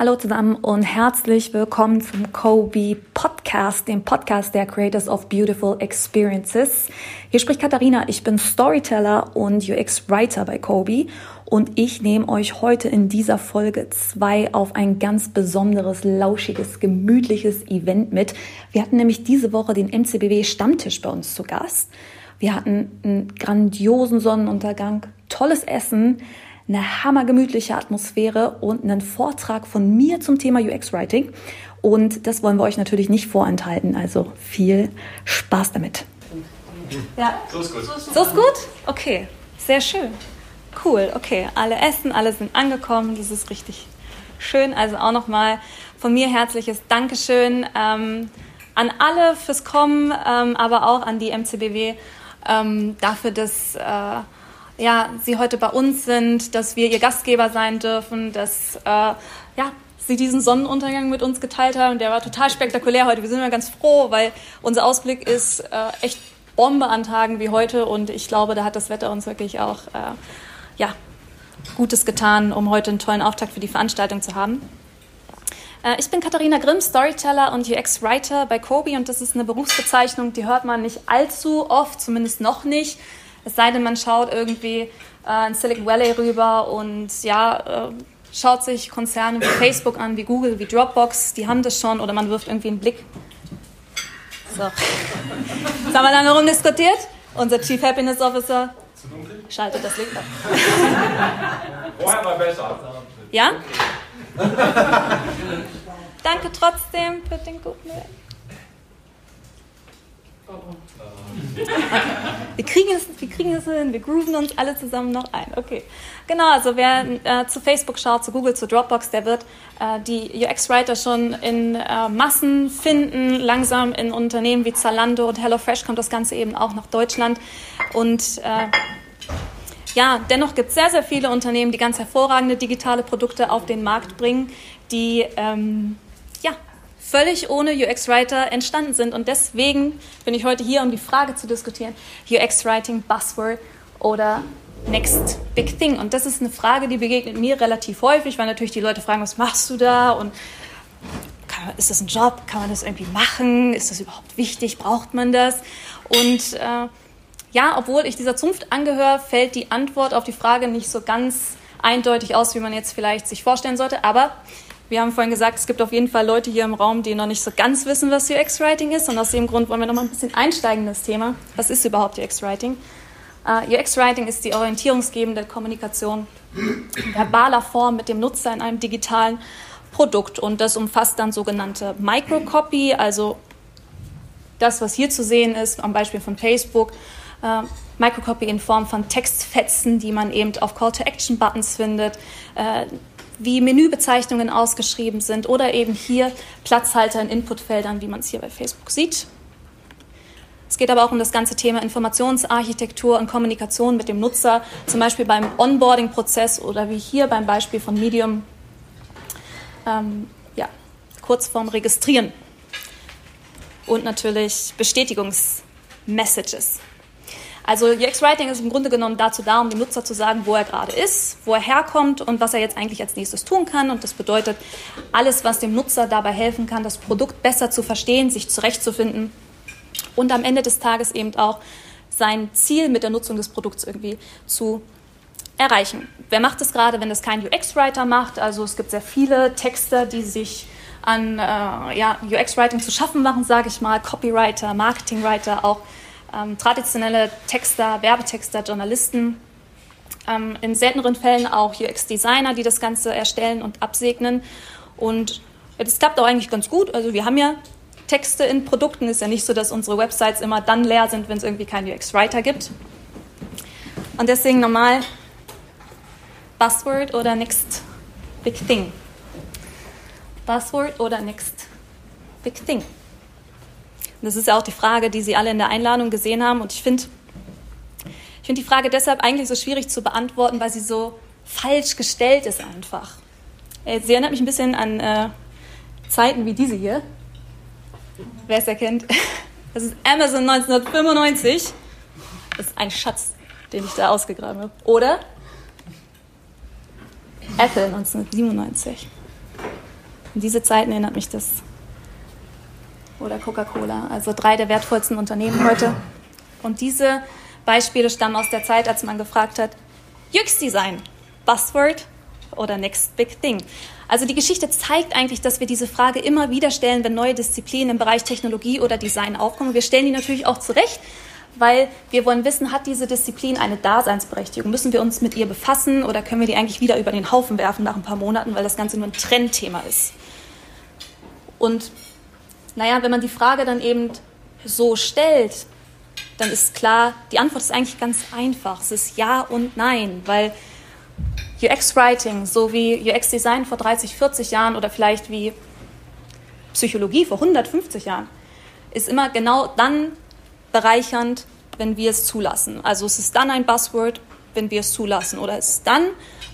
Hallo zusammen und herzlich willkommen zum Kobe Podcast, dem Podcast der Creators of Beautiful Experiences. Hier spricht Katharina, ich bin Storyteller und UX Writer bei Kobe und ich nehme euch heute in dieser Folge zwei auf ein ganz besonderes, lauschiges, gemütliches Event mit. Wir hatten nämlich diese Woche den MCBW Stammtisch bei uns zu Gast. Wir hatten einen grandiosen Sonnenuntergang, tolles Essen, eine hammergemütliche Atmosphäre und einen Vortrag von mir zum Thema UX Writing. Und das wollen wir euch natürlich nicht vorenthalten. Also viel Spaß damit. Ja, so ist gut. So ist gut? Okay, sehr schön. Cool, okay. Alle essen, alle sind angekommen. Das ist richtig schön. Also auch nochmal von mir herzliches Dankeschön ähm, an alle fürs Kommen, ähm, aber auch an die MCBW ähm, dafür, dass. Äh, ja, Sie heute bei uns sind, dass wir Ihr Gastgeber sein dürfen, dass äh, ja, Sie diesen Sonnenuntergang mit uns geteilt haben. Der war total spektakulär heute. Wir sind immer ganz froh, weil unser Ausblick ist äh, echt Bombe an Tagen wie heute und ich glaube, da hat das Wetter uns wirklich auch äh, ja, Gutes getan, um heute einen tollen Auftakt für die Veranstaltung zu haben. Äh, ich bin Katharina Grimm, Storyteller und UX-Writer bei Kobi und das ist eine Berufsbezeichnung, die hört man nicht allzu oft, zumindest noch nicht. Es sei denn, man schaut irgendwie äh, in Silicon Valley rüber und ja, äh, schaut sich Konzerne wie Facebook an, wie Google, wie Dropbox, die haben das schon oder man wirft irgendwie einen Blick. So. Jetzt haben wir lange rumdiskutiert. Unser Chief Happiness Officer schaltet das Licht ab. Vorher war besser. Ja? Danke trotzdem für den guten Willen. Wir kriegen, es, wir kriegen es hin, wir grooven uns alle zusammen noch ein. Okay. Genau, also wer äh, zu Facebook schaut, zu Google, zu Dropbox, der wird äh, die UX-Writer schon in äh, Massen finden. Langsam in Unternehmen wie Zalando und HelloFresh kommt das Ganze eben auch nach Deutschland. Und äh, ja, dennoch gibt es sehr, sehr viele Unternehmen, die ganz hervorragende digitale Produkte auf den Markt bringen, die ähm, völlig ohne UX-Writer entstanden sind. Und deswegen bin ich heute hier, um die Frage zu diskutieren, UX-Writing, Buzzword oder Next Big Thing. Und das ist eine Frage, die begegnet mir relativ häufig, weil natürlich die Leute fragen, was machst du da? Und man, ist das ein Job? Kann man das irgendwie machen? Ist das überhaupt wichtig? Braucht man das? Und äh, ja, obwohl ich dieser Zunft angehöre, fällt die Antwort auf die Frage nicht so ganz eindeutig aus, wie man jetzt vielleicht sich vorstellen sollte. Aber wir haben vorhin gesagt, es gibt auf jeden Fall Leute hier im Raum, die noch nicht so ganz wissen, was UX-Writing ist. Und aus dem Grund wollen wir noch mal ein bisschen einsteigen in das Thema. Was ist überhaupt UX-Writing? Uh, äh, UX-Writing ist die orientierungsgebende Kommunikation in verbaler Form mit dem Nutzer in einem digitalen Produkt. Und das umfasst dann sogenannte Microcopy, also das, was hier zu sehen ist, am Beispiel von Facebook. Uh, Microcopy in Form von Textfetzen, die man eben auf Call-to-Action-Buttons findet, uh, wie Menübezeichnungen ausgeschrieben sind oder eben hier Platzhalter in Inputfeldern, wie man es hier bei Facebook sieht. Es geht aber auch um das ganze Thema Informationsarchitektur und Kommunikation mit dem Nutzer, zum Beispiel beim Onboarding-Prozess oder wie hier beim Beispiel von Medium, ähm, ja, Kurzform registrieren. Und natürlich Bestätigungsmessages. Also UX-Writing ist im Grunde genommen dazu da, um dem Nutzer zu sagen, wo er gerade ist, wo er herkommt und was er jetzt eigentlich als nächstes tun kann. Und das bedeutet alles, was dem Nutzer dabei helfen kann, das Produkt besser zu verstehen, sich zurechtzufinden und am Ende des Tages eben auch sein Ziel mit der Nutzung des Produkts irgendwie zu erreichen. Wer macht das gerade, wenn das kein UX-Writer macht? Also es gibt sehr viele Texter, die sich an äh, ja, UX-Writing zu schaffen machen, sage ich mal, Copywriter, Marketingwriter, auch ähm, traditionelle Texter, Werbetexter, Journalisten, ähm, in selteneren Fällen auch UX-Designer, die das Ganze erstellen und absegnen. Und das klappt auch eigentlich ganz gut. Also wir haben ja Texte in Produkten. Ist ja nicht so, dass unsere Websites immer dann leer sind, wenn es irgendwie keinen UX-Writer gibt. Und deswegen nochmal Buzzword oder Next Big Thing. Buzzword oder Next Big Thing. Und das ist ja auch die Frage, die Sie alle in der Einladung gesehen haben. Und ich finde ich find die Frage deshalb eigentlich so schwierig zu beantworten, weil sie so falsch gestellt ist einfach. Äh, sie erinnert mich ein bisschen an äh, Zeiten wie diese hier. Wer es erkennt. Das ist Amazon 1995. Das ist ein Schatz, den ich da ausgegraben habe. Oder Apple 1997. In diese Zeiten erinnert mich das. Oder Coca-Cola, also drei der wertvollsten Unternehmen heute. Und diese Beispiele stammen aus der Zeit, als man gefragt hat, UX-Design, Buzzword oder Next Big Thing. Also die Geschichte zeigt eigentlich, dass wir diese Frage immer wieder stellen, wenn neue Disziplinen im Bereich Technologie oder Design aufkommen. Wir stellen die natürlich auch zurecht, weil wir wollen wissen, hat diese Disziplin eine Daseinsberechtigung? Müssen wir uns mit ihr befassen oder können wir die eigentlich wieder über den Haufen werfen nach ein paar Monaten, weil das Ganze nur ein Trendthema ist? Und naja, wenn man die Frage dann eben so stellt, dann ist klar, die Antwort ist eigentlich ganz einfach. Es ist Ja und Nein, weil UX-Writing, so wie UX-Design vor 30, 40 Jahren oder vielleicht wie Psychologie vor 150 Jahren, ist immer genau dann bereichernd, wenn wir es zulassen. Also es ist dann ein Buzzword, wenn wir es zulassen. Oder es ist dann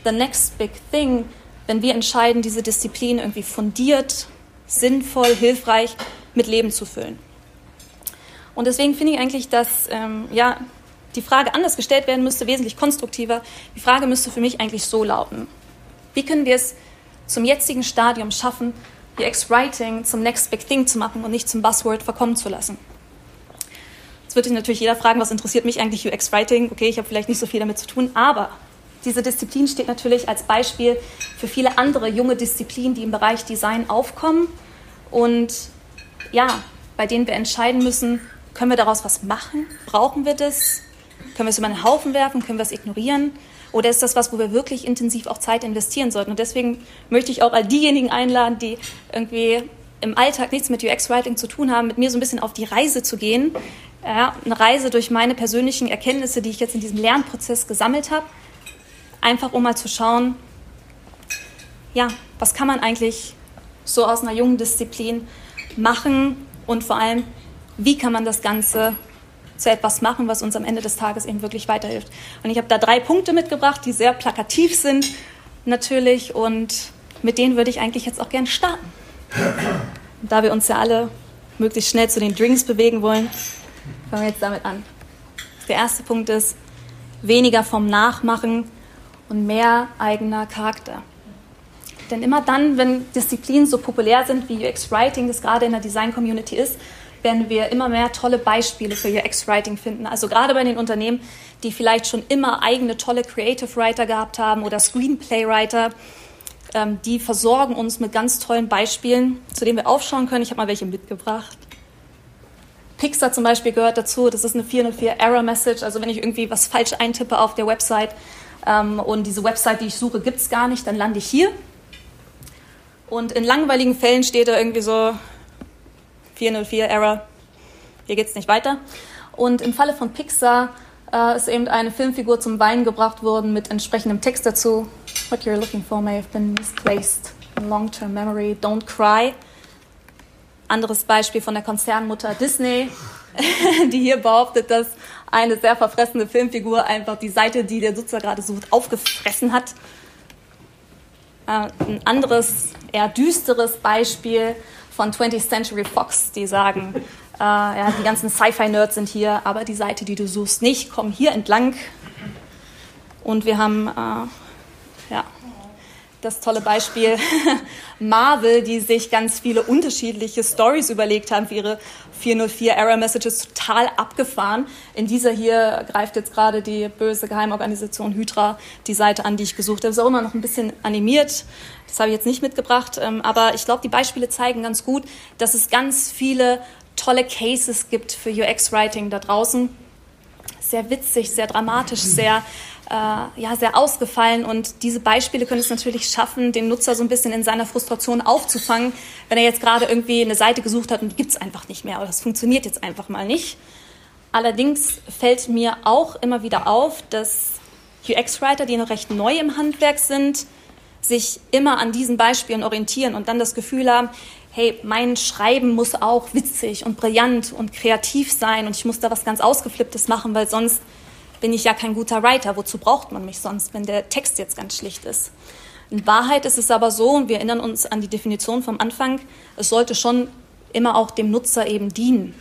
the next big thing, wenn wir entscheiden, diese Disziplin irgendwie fundiert, sinnvoll, hilfreich mit Leben zu füllen. Und deswegen finde ich eigentlich, dass ähm, ja, die Frage anders gestellt werden müsste, wesentlich konstruktiver. Die Frage müsste für mich eigentlich so lauten. Wie können wir es zum jetzigen Stadium schaffen, UX-Writing zum Next Big Thing zu machen und nicht zum Buzzword verkommen zu lassen? Jetzt würde natürlich jeder fragen, was interessiert mich eigentlich UX-Writing? Okay, ich habe vielleicht nicht so viel damit zu tun, aber diese Disziplin steht natürlich als Beispiel für viele andere junge Disziplinen, die im Bereich Design aufkommen und ja, bei denen wir entscheiden müssen, können wir daraus was machen? Brauchen wir das? Können wir es über einen Haufen werfen? Können wir es ignorieren? Oder ist das was, wo wir wirklich intensiv auch Zeit investieren sollten? Und deswegen möchte ich auch all diejenigen einladen, die irgendwie im Alltag nichts mit UX-Writing zu tun haben, mit mir so ein bisschen auf die Reise zu gehen. Ja, eine Reise durch meine persönlichen Erkenntnisse, die ich jetzt in diesem Lernprozess gesammelt habe. Einfach um mal zu schauen, ja, was kann man eigentlich so aus einer jungen Disziplin machen und vor allem, wie kann man das Ganze zu etwas machen, was uns am Ende des Tages eben wirklich weiterhilft. Und ich habe da drei Punkte mitgebracht, die sehr plakativ sind natürlich und mit denen würde ich eigentlich jetzt auch gerne starten. Da wir uns ja alle möglichst schnell zu den Drinks bewegen wollen, fangen wir jetzt damit an. Der erste Punkt ist weniger vom Nachmachen und mehr eigener Charakter. Denn immer dann, wenn Disziplinen so populär sind wie UX Writing, das gerade in der Design Community ist, werden wir immer mehr tolle Beispiele für UX-Writing finden. Also gerade bei den Unternehmen, die vielleicht schon immer eigene tolle Creative Writer gehabt haben oder Screenplay-Writer, ähm, die versorgen uns mit ganz tollen Beispielen, zu denen wir aufschauen können. Ich habe mal welche mitgebracht. Pixar zum Beispiel gehört dazu. Das ist eine 404 Error Message. Also wenn ich irgendwie was falsch eintippe auf der Website ähm, und diese Website, die ich suche, gibt es gar nicht, dann lande ich hier. Und in langweiligen Fällen steht da irgendwie so 404 Error, hier geht es nicht weiter. Und im Falle von Pixar äh, ist eben eine Filmfigur zum Weinen gebracht worden mit entsprechendem Text dazu. What you're looking for may have been misplaced in long-term memory. Don't cry. Anderes Beispiel von der Konzernmutter Disney, die hier behauptet, dass eine sehr verfressene Filmfigur einfach die Seite, die der Nutzer gerade sucht, aufgefressen hat. Äh, ein anderes, eher düsteres Beispiel von 20th Century Fox, die sagen, äh, ja, die ganzen Sci-Fi-Nerds sind hier, aber die Seite, die du suchst, nicht. Komm hier entlang. Und wir haben äh, das tolle Beispiel Marvel, die sich ganz viele unterschiedliche Stories überlegt haben für ihre 404 Error Messages, total abgefahren. In dieser hier greift jetzt gerade die böse Geheimorganisation Hydra die Seite an, die ich gesucht habe. Ist auch immer noch ein bisschen animiert. Das habe ich jetzt nicht mitgebracht, ähm, aber ich glaube, die Beispiele zeigen ganz gut, dass es ganz viele tolle Cases gibt für UX-Writing da draußen. Sehr witzig, sehr dramatisch, sehr, äh, ja, sehr ausgefallen. Und diese Beispiele können es natürlich schaffen, den Nutzer so ein bisschen in seiner Frustration aufzufangen, wenn er jetzt gerade irgendwie eine Seite gesucht hat und die gibt es einfach nicht mehr oder das funktioniert jetzt einfach mal nicht. Allerdings fällt mir auch immer wieder auf, dass UX-Writer, die noch recht neu im Handwerk sind, sich immer an diesen Beispielen orientieren und dann das Gefühl haben, hey, mein Schreiben muss auch witzig und brillant und kreativ sein und ich muss da was ganz Ausgeflipptes machen, weil sonst bin ich ja kein guter Writer. Wozu braucht man mich sonst, wenn der Text jetzt ganz schlicht ist? In Wahrheit ist es aber so, und wir erinnern uns an die Definition vom Anfang, es sollte schon immer auch dem Nutzer eben dienen.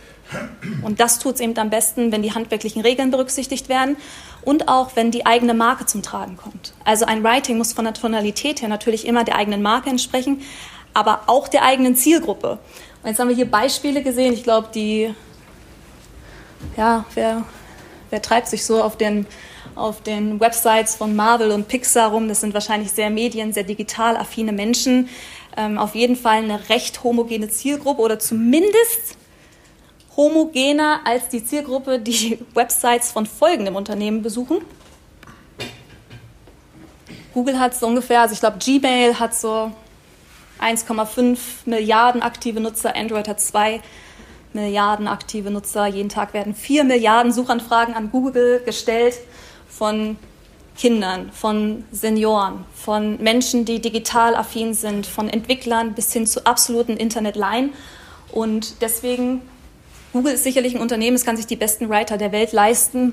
Und das tut es eben am besten, wenn die handwerklichen Regeln berücksichtigt werden und auch wenn die eigene Marke zum Tragen kommt. Also ein Writing muss von der Tonalität her natürlich immer der eigenen Marke entsprechen, aber auch der eigenen Zielgruppe. Und jetzt haben wir hier Beispiele gesehen. Ich glaube, die, ja, wer, wer treibt sich so auf den, auf den Websites von Marvel und Pixar rum? Das sind wahrscheinlich sehr medien-, sehr digital affine Menschen. Ähm, auf jeden Fall eine recht homogene Zielgruppe oder zumindest homogener als die Zielgruppe, die Websites von folgendem Unternehmen besuchen. Google hat so ungefähr, also ich glaube Gmail hat so 1,5 Milliarden aktive Nutzer, Android hat 2 Milliarden aktive Nutzer. Jeden Tag werden 4 Milliarden Suchanfragen an Google gestellt von Kindern, von Senioren, von Menschen, die digital affin sind, von Entwicklern bis hin zu absoluten Internetlaien. Und deswegen, Google ist sicherlich ein Unternehmen, es kann sich die besten Writer der Welt leisten.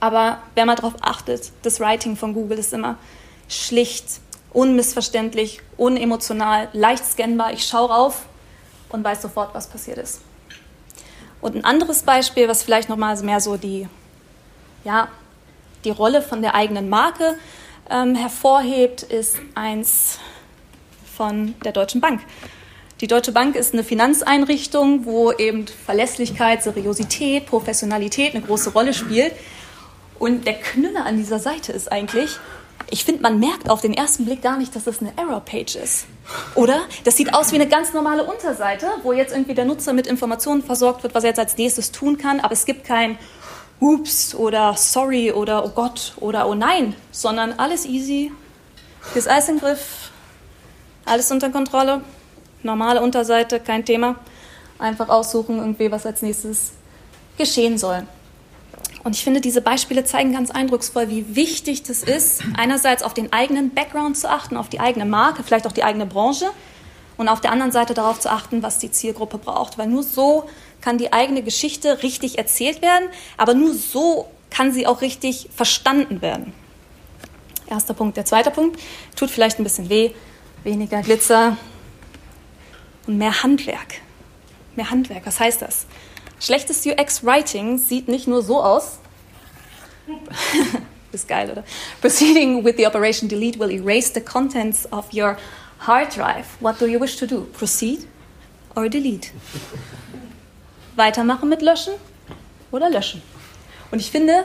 Aber wer mal darauf achtet, das Writing von Google ist immer schlicht, unmissverständlich, unemotional, leicht scannbar. Ich schaue rauf und weiß sofort, was passiert ist. Und ein anderes Beispiel, was vielleicht nochmal mehr so die, ja, die Rolle von der eigenen Marke ähm, hervorhebt, ist eins von der Deutschen Bank. Die Deutsche Bank ist eine Finanzeinrichtung, wo eben Verlässlichkeit, Seriosität, Professionalität eine große Rolle spielt. Und der Knüller an dieser Seite ist eigentlich, ich finde, man merkt auf den ersten Blick gar nicht, dass das eine Error-Page ist. Oder? Das sieht aus wie eine ganz normale Unterseite, wo jetzt irgendwie der Nutzer mit Informationen versorgt wird, was er jetzt als nächstes tun kann, aber es gibt kein Ups oder Sorry oder Oh Gott oder Oh Nein, sondern alles easy, ist alles im Griff, alles unter Kontrolle, normale Unterseite, kein Thema. Einfach aussuchen, irgendwie, was als nächstes geschehen soll. Und ich finde, diese Beispiele zeigen ganz eindrucksvoll, wie wichtig das ist, einerseits auf den eigenen Background zu achten, auf die eigene Marke, vielleicht auch die eigene Branche und auf der anderen Seite darauf zu achten, was die Zielgruppe braucht. Weil nur so kann die eigene Geschichte richtig erzählt werden, aber nur so kann sie auch richtig verstanden werden. Erster Punkt. Der zweite Punkt tut vielleicht ein bisschen weh, weniger Glitzer und mehr Handwerk. Mehr Handwerk, was heißt das? Schlechtes UX-Writing sieht nicht nur so aus. ist geil, oder? Proceeding with the operation delete will erase the contents of your hard drive. What do you wish to do? Proceed or delete? Weitermachen mit löschen oder löschen? Und ich finde,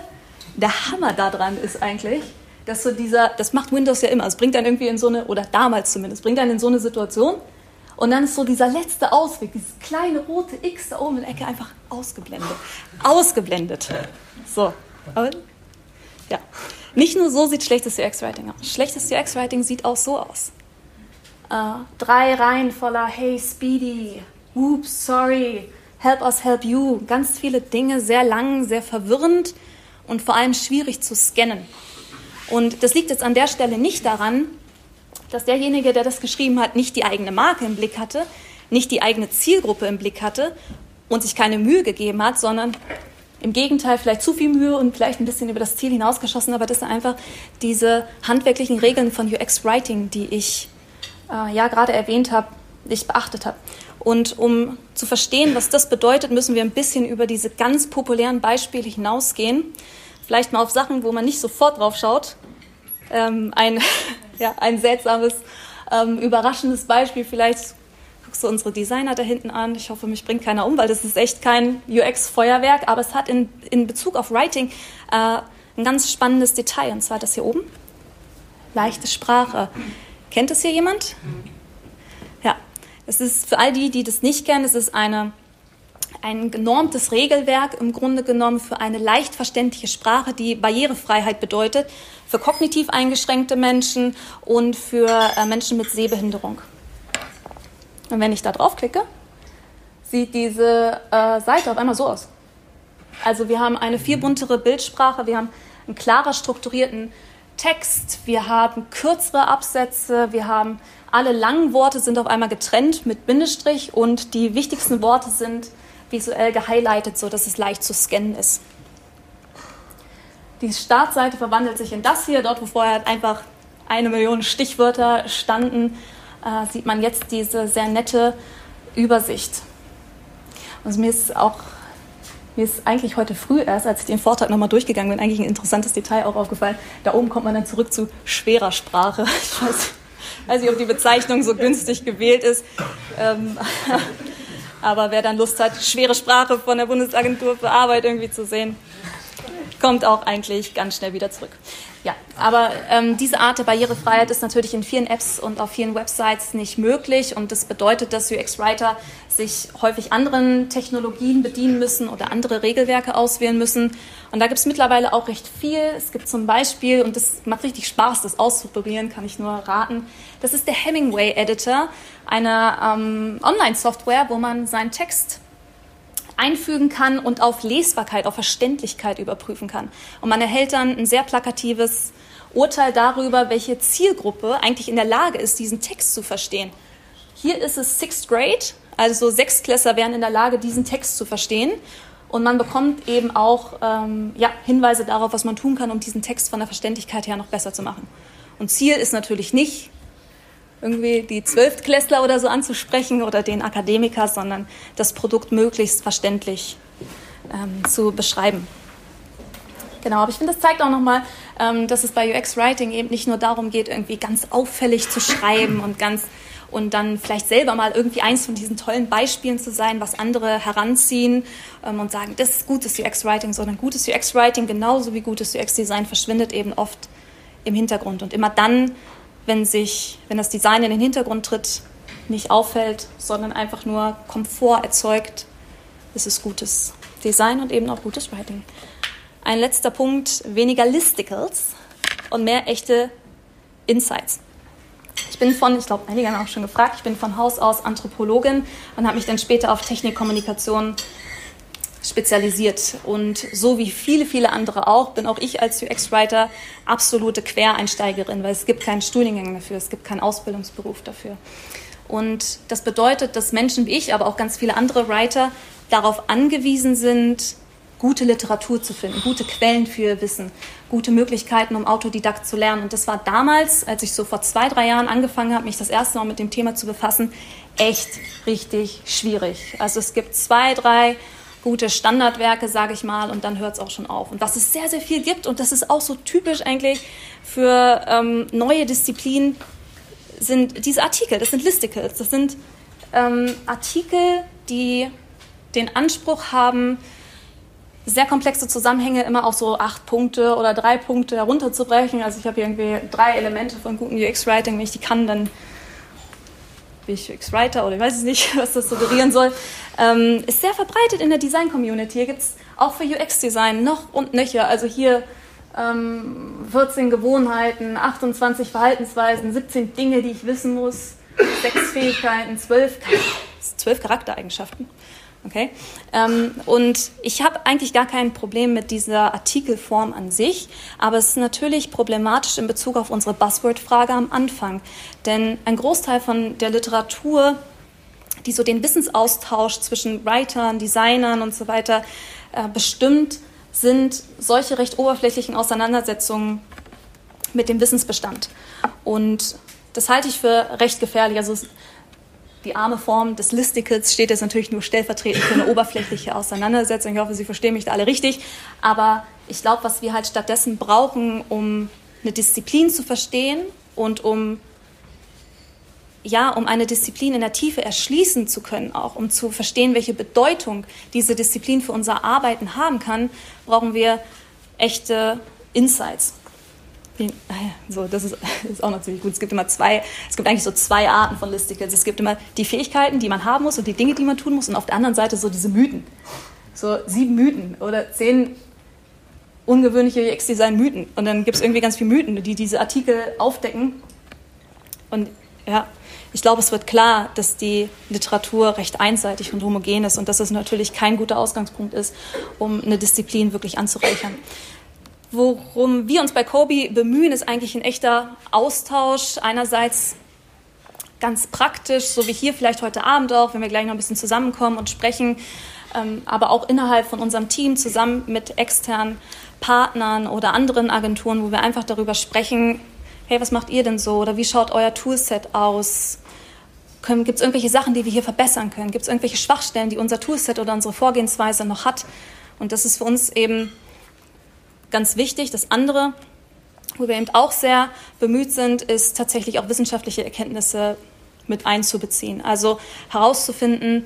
der Hammer daran ist eigentlich, dass so dieser, das macht Windows ja immer, es bringt dann irgendwie in so eine, oder damals zumindest, bringt dann in so eine Situation, und dann ist so dieser letzte Ausweg, dieses kleine rote X da oben in der Ecke einfach ausgeblendet. Ausgeblendet. So. Aber, ja. Nicht nur so sieht schlechtes UX-Writing aus. Schlechtes UX-Writing sieht auch so aus. Uh, drei Reihen voller Hey Speedy, Oops, sorry, Help us help you. Ganz viele Dinge, sehr lang, sehr verwirrend und vor allem schwierig zu scannen. Und das liegt jetzt an der Stelle nicht daran, dass derjenige, der das geschrieben hat, nicht die eigene Marke im Blick hatte, nicht die eigene Zielgruppe im Blick hatte und sich keine Mühe gegeben hat, sondern im Gegenteil vielleicht zu viel Mühe und vielleicht ein bisschen über das Ziel hinausgeschossen, aber das sind einfach diese handwerklichen Regeln von UX Writing, die ich äh, ja gerade erwähnt habe, ich beachtet habe. Und um zu verstehen, was das bedeutet, müssen wir ein bisschen über diese ganz populären Beispiele hinausgehen. Vielleicht mal auf Sachen, wo man nicht sofort drauf schaut. Ähm, ein ja, ein seltsames, ähm, überraschendes Beispiel. Vielleicht guckst du unsere Designer da hinten an. Ich hoffe, mich bringt keiner um, weil das ist echt kein UX-Feuerwerk, aber es hat in, in Bezug auf Writing äh, ein ganz spannendes Detail, und zwar das hier oben. Leichte Sprache. Kennt das hier jemand? Ja, es ist für all die, die das nicht kennen, es ist eine ein genormtes Regelwerk im Grunde genommen für eine leicht verständliche Sprache, die Barrierefreiheit bedeutet, für kognitiv eingeschränkte Menschen und für äh, Menschen mit Sehbehinderung. Und wenn ich da draufklicke, sieht diese äh, Seite auf einmal so aus. Also wir haben eine viel buntere Bildsprache, wir haben einen klarer strukturierten Text, wir haben kürzere Absätze, wir haben alle langen Worte sind auf einmal getrennt mit Bindestrich und die wichtigsten Worte sind visuell gehighlightet, sodass es leicht zu scannen ist. Die Startseite verwandelt sich in das hier. Dort, wo vorher einfach eine Million Stichwörter standen, äh, sieht man jetzt diese sehr nette Übersicht. Und mir ist auch mir ist eigentlich heute früh erst, als ich den Vortrag nochmal durchgegangen bin, eigentlich ein interessantes Detail auch aufgefallen. Da oben kommt man dann zurück zu schwerer Sprache. Ich weiß, weiß nicht, ob die Bezeichnung so günstig gewählt ist. Ähm, aber wer dann Lust hat, schwere Sprache von der Bundesagentur für Arbeit irgendwie zu sehen, kommt auch eigentlich ganz schnell wieder zurück. Ja, aber ähm, diese Art der Barrierefreiheit ist natürlich in vielen Apps und auf vielen Websites nicht möglich und das bedeutet, dass UX-Writer sich häufig anderen Technologien bedienen müssen oder andere Regelwerke auswählen müssen. Und da gibt es mittlerweile auch recht viel. Es gibt zum Beispiel, und das macht richtig Spaß, das auszuprobieren, kann ich nur raten, das ist der Hemingway Editor, eine ähm, Online-Software, wo man seinen Text einfügen kann und auf Lesbarkeit, auf Verständlichkeit überprüfen kann. Und man erhält dann ein sehr plakatives Urteil darüber, welche Zielgruppe eigentlich in der Lage ist, diesen Text zu verstehen. Hier ist es Sixth Grade, also Sechstklässler wären in der Lage, diesen Text zu verstehen. Und man bekommt eben auch ähm, ja, Hinweise darauf, was man tun kann, um diesen Text von der Verständlichkeit her noch besser zu machen. Und Ziel ist natürlich nicht, irgendwie die Zwölftklässler oder so anzusprechen oder den Akademiker, sondern das Produkt möglichst verständlich ähm, zu beschreiben. Genau, aber ich finde, das zeigt auch nochmal, ähm, dass es bei UX-Writing eben nicht nur darum geht, irgendwie ganz auffällig zu schreiben und ganz und dann vielleicht selber mal irgendwie eins von diesen tollen Beispielen zu sein, was andere heranziehen ähm, und sagen, das ist gutes UX-Writing, sondern gutes UX-Writing genauso wie gutes UX-Design verschwindet eben oft im Hintergrund. Und immer dann, wenn sich, wenn das Design in den Hintergrund tritt, nicht auffällt, sondern einfach nur Komfort erzeugt, ist es gutes Design und eben auch gutes Writing. Ein letzter Punkt, weniger Listicles und mehr echte Insights. Ich bin von, ich glaube, einige haben auch schon gefragt, ich bin von Haus aus Anthropologin und habe mich dann später auf Technik, Kommunikation spezialisiert. Und so wie viele, viele andere auch, bin auch ich als UX-Writer absolute Quereinsteigerin, weil es gibt keinen Studiengang dafür, es gibt keinen Ausbildungsberuf dafür. Und das bedeutet, dass Menschen wie ich, aber auch ganz viele andere Writer darauf angewiesen sind, gute Literatur zu finden, gute Quellen für Wissen, gute Möglichkeiten, um Autodidakt zu lernen. Und das war damals, als ich so vor zwei, drei Jahren angefangen habe, mich das erste Mal mit dem Thema zu befassen, echt richtig schwierig. Also es gibt zwei, drei gute Standardwerke, sage ich mal, und dann hört es auch schon auf. Und was es sehr, sehr viel gibt, und das ist auch so typisch eigentlich für ähm, neue Disziplinen, sind diese Artikel, das sind Listicles, das sind ähm, Artikel, die den Anspruch haben, sehr komplexe Zusammenhänge immer auf so acht Punkte oder drei Punkte herunterzubrechen. Also ich habe irgendwie drei Elemente von gutem UX-Writing. Wenn ich die kann, dann bin ich UX-Writer oder ich weiß es nicht, was das suggerieren soll ähm, ist sehr verbreitet in der Design-Community. Hier gibt es auch für UX-Design noch und nöcher. Also hier ähm, 14 Gewohnheiten, 28 Verhaltensweisen, 17 Dinge, die ich wissen muss, 6 Fähigkeiten, 12, 12 Charaktereigenschaften. Okay? Ähm, und ich habe eigentlich gar kein Problem mit dieser Artikelform an sich, aber es ist natürlich problematisch in Bezug auf unsere Buzzword-Frage am Anfang. Denn ein Großteil von der Literatur die so den Wissensaustausch zwischen Writern, Designern und so weiter äh, bestimmt, sind solche recht oberflächlichen Auseinandersetzungen mit dem Wissensbestand. Und das halte ich für recht gefährlich. Also die arme Form des Listicles steht jetzt natürlich nur stellvertretend für eine oberflächliche Auseinandersetzung. Ich hoffe, Sie verstehen mich da alle richtig. Aber ich glaube, was wir halt stattdessen brauchen, um eine Disziplin zu verstehen und um ja, um eine Disziplin in der Tiefe erschließen zu können, auch um zu verstehen, welche Bedeutung diese Disziplin für unser Arbeiten haben kann, brauchen wir echte Insights. Ah so, das ist, ist, auch noch ziemlich gut. Es gibt immer zwei, es gibt eigentlich so zwei Arten von Listicles. Es gibt immer die Fähigkeiten, die man haben muss und die Dinge, die man tun muss, und auf der anderen Seite so diese Mythen. So sieben Mythen oder zehn ungewöhnliche UX-Design-Mythen. Und dann gibt es irgendwie ganz viele Mythen, die diese Artikel aufdecken. Und ja, ich glaube, es wird klar, dass die Literatur recht einseitig und homogen ist und dass es natürlich kein guter Ausgangspunkt ist, um eine Disziplin wirklich anzureichern. Worum wir uns bei Kobi bemühen, ist eigentlich ein echter Austausch. Einerseits ganz praktisch, so wie hier vielleicht heute Abend auch, wenn wir gleich noch ein bisschen zusammenkommen und sprechen, ähm, aber auch innerhalb von unserem Team zusammen mit externen Partnern oder anderen Agenturen, wo wir einfach darüber sprechen, hey, was macht ihr denn so? Oder wie schaut euer Toolset aus? Gibt es irgendwelche Sachen, die wir hier verbessern können? Gibt es irgendwelche Schwachstellen, die unser Toolset oder unsere Vorgehensweise noch hat? Und das ist für uns eben ganz wichtig. Das andere wo wir eben auch sehr bemüht sind, ist tatsächlich auch wissenschaftliche Erkenntnisse mit einzubeziehen. Also herauszufinden,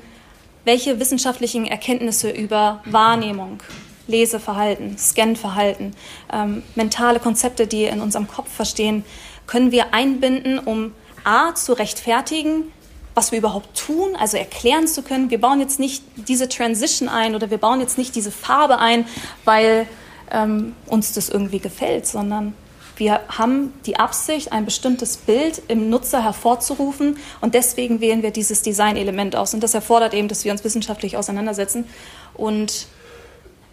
welche wissenschaftlichen Erkenntnisse über Wahrnehmung, Leseverhalten, Scanverhalten, ähm, mentale Konzepte, die in unserem Kopf verstehen, können wir einbinden, um A zu rechtfertigen, was wir überhaupt tun, also erklären zu können. Wir bauen jetzt nicht diese Transition ein oder wir bauen jetzt nicht diese Farbe ein, weil ähm, uns das irgendwie gefällt, sondern wir haben die Absicht, ein bestimmtes Bild im Nutzer hervorzurufen und deswegen wählen wir dieses Design-Element aus. Und das erfordert eben, dass wir uns wissenschaftlich auseinandersetzen. Und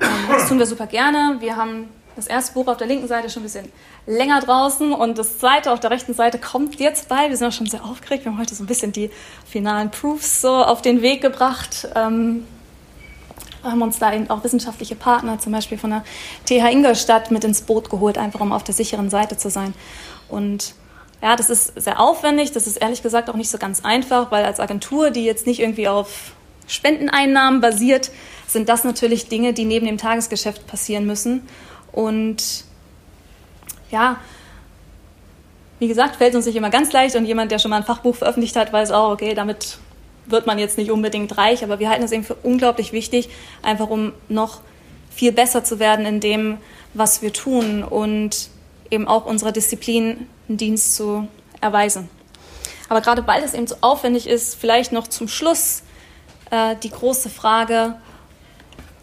ähm, das tun wir super gerne. Wir haben das erste Buch auf der linken Seite schon ein bisschen länger draußen und das zweite auf der rechten Seite kommt jetzt bald. Wir sind auch schon sehr aufgeregt. Wir haben heute so ein bisschen die finalen Proofs so auf den Weg gebracht. Ähm, haben uns da eben auch wissenschaftliche Partner, zum Beispiel von der TH Ingolstadt, mit ins Boot geholt, einfach um auf der sicheren Seite zu sein. Und ja, das ist sehr aufwendig, das ist ehrlich gesagt auch nicht so ganz einfach, weil als Agentur, die jetzt nicht irgendwie auf Spendeneinnahmen basiert, sind das natürlich Dinge, die neben dem Tagesgeschäft passieren müssen. Und ja, wie gesagt, fällt uns nicht immer ganz leicht und jemand, der schon mal ein Fachbuch veröffentlicht hat, weiß auch, okay, damit wird man jetzt nicht unbedingt reich, aber wir halten es eben für unglaublich wichtig, einfach um noch viel besser zu werden in dem, was wir tun und eben auch unserer Disziplin einen Dienst zu erweisen. Aber gerade weil es eben so aufwendig ist, vielleicht noch zum Schluss äh, die große Frage,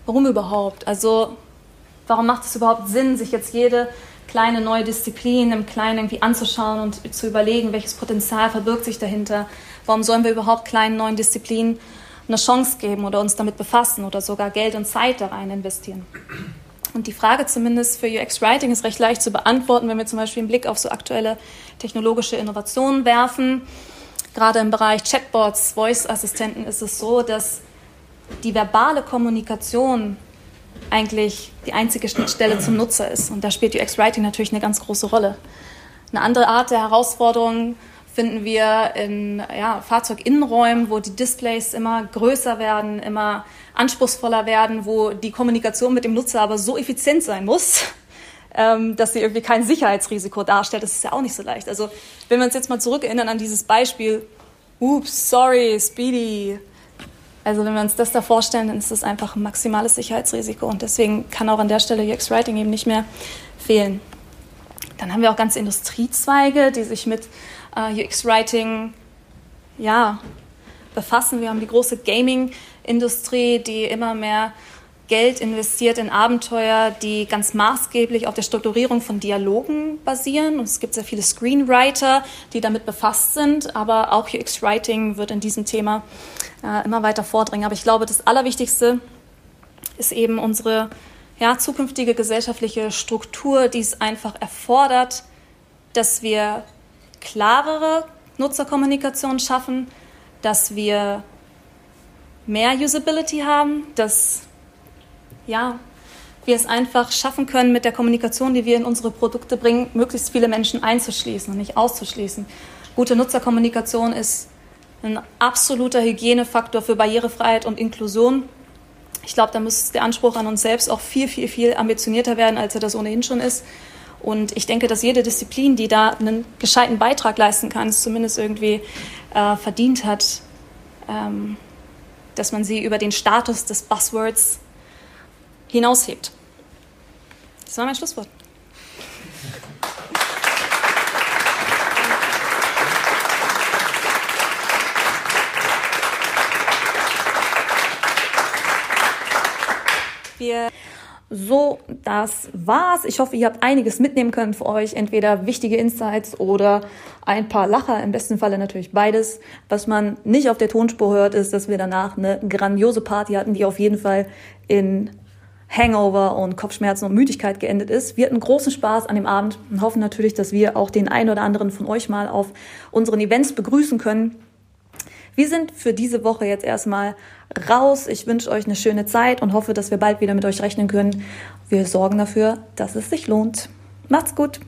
warum überhaupt? Also warum macht es überhaupt Sinn, sich jetzt jede kleine neue Disziplin im Kleinen irgendwie anzuschauen und zu überlegen, welches Potenzial verbirgt sich dahinter? Warum sollen wir überhaupt kleinen neuen Disziplinen eine Chance geben oder uns damit befassen oder sogar Geld und Zeit da rein investieren? Und die Frage zumindest für UX Writing ist recht leicht zu beantworten, wenn wir zum Beispiel einen Blick auf so aktuelle technologische Innovationen werfen. Gerade im Bereich Chatbots, Voice-Assistenten ist es so, dass die verbale Kommunikation eigentlich die einzige Schnittstelle zum Nutzer ist. Und da spielt UX Writing natürlich eine ganz große Rolle. Eine andere Art der Herausforderung finden wir in ja, Fahrzeuginnenräumen, wo die Displays immer größer werden, immer anspruchsvoller werden, wo die Kommunikation mit dem Nutzer aber so effizient sein muss, ähm, dass sie irgendwie kein Sicherheitsrisiko darstellt. Das ist ja auch nicht so leicht. Also wenn wir uns jetzt mal zurückerinnern an dieses Beispiel, ups, sorry, Speedy. Also wenn wir uns das da vorstellen, dann ist das einfach ein maximales Sicherheitsrisiko und deswegen kann auch an der Stelle UX Writing eben nicht mehr fehlen. Dann haben wir auch ganze Industriezweige, die sich mit äh, UX-Writing ja, befassen. Wir haben die große Gaming-Industrie, die immer mehr Geld investiert in Abenteuer, die ganz maßgeblich auf der Strukturierung von Dialogen basieren. Und es gibt sehr viele Screenwriter, die damit befasst sind, aber auch UX-Writing wird in diesem Thema äh, immer weiter vordringen. Aber ich glaube, das Allerwichtigste ist eben unsere ja, zukünftige gesellschaftliche Struktur, die es einfach erfordert, dass wir klarere Nutzerkommunikation schaffen, dass wir mehr Usability haben, dass ja, wir es einfach schaffen können, mit der Kommunikation, die wir in unsere Produkte bringen, möglichst viele Menschen einzuschließen und nicht auszuschließen. Gute Nutzerkommunikation ist ein absoluter Hygienefaktor für Barrierefreiheit und Inklusion. Ich glaube, da muss der Anspruch an uns selbst auch viel, viel, viel ambitionierter werden, als er das ohnehin schon ist. Und ich denke, dass jede Disziplin, die da einen gescheiten Beitrag leisten kann, es zumindest irgendwie äh, verdient hat, ähm, dass man sie über den Status des Buzzwords hinaushebt. Das war mein Schlusswort. Wir so, das war's. Ich hoffe, ihr habt einiges mitnehmen können für euch. Entweder wichtige Insights oder ein paar Lacher. Im besten Falle natürlich beides. Was man nicht auf der Tonspur hört, ist, dass wir danach eine grandiose Party hatten, die auf jeden Fall in Hangover und Kopfschmerzen und Müdigkeit geendet ist. Wir hatten großen Spaß an dem Abend und hoffen natürlich, dass wir auch den einen oder anderen von euch mal auf unseren Events begrüßen können. Wir sind für diese Woche jetzt erstmal raus. Ich wünsche euch eine schöne Zeit und hoffe, dass wir bald wieder mit euch rechnen können. Wir sorgen dafür, dass es sich lohnt. Macht's gut!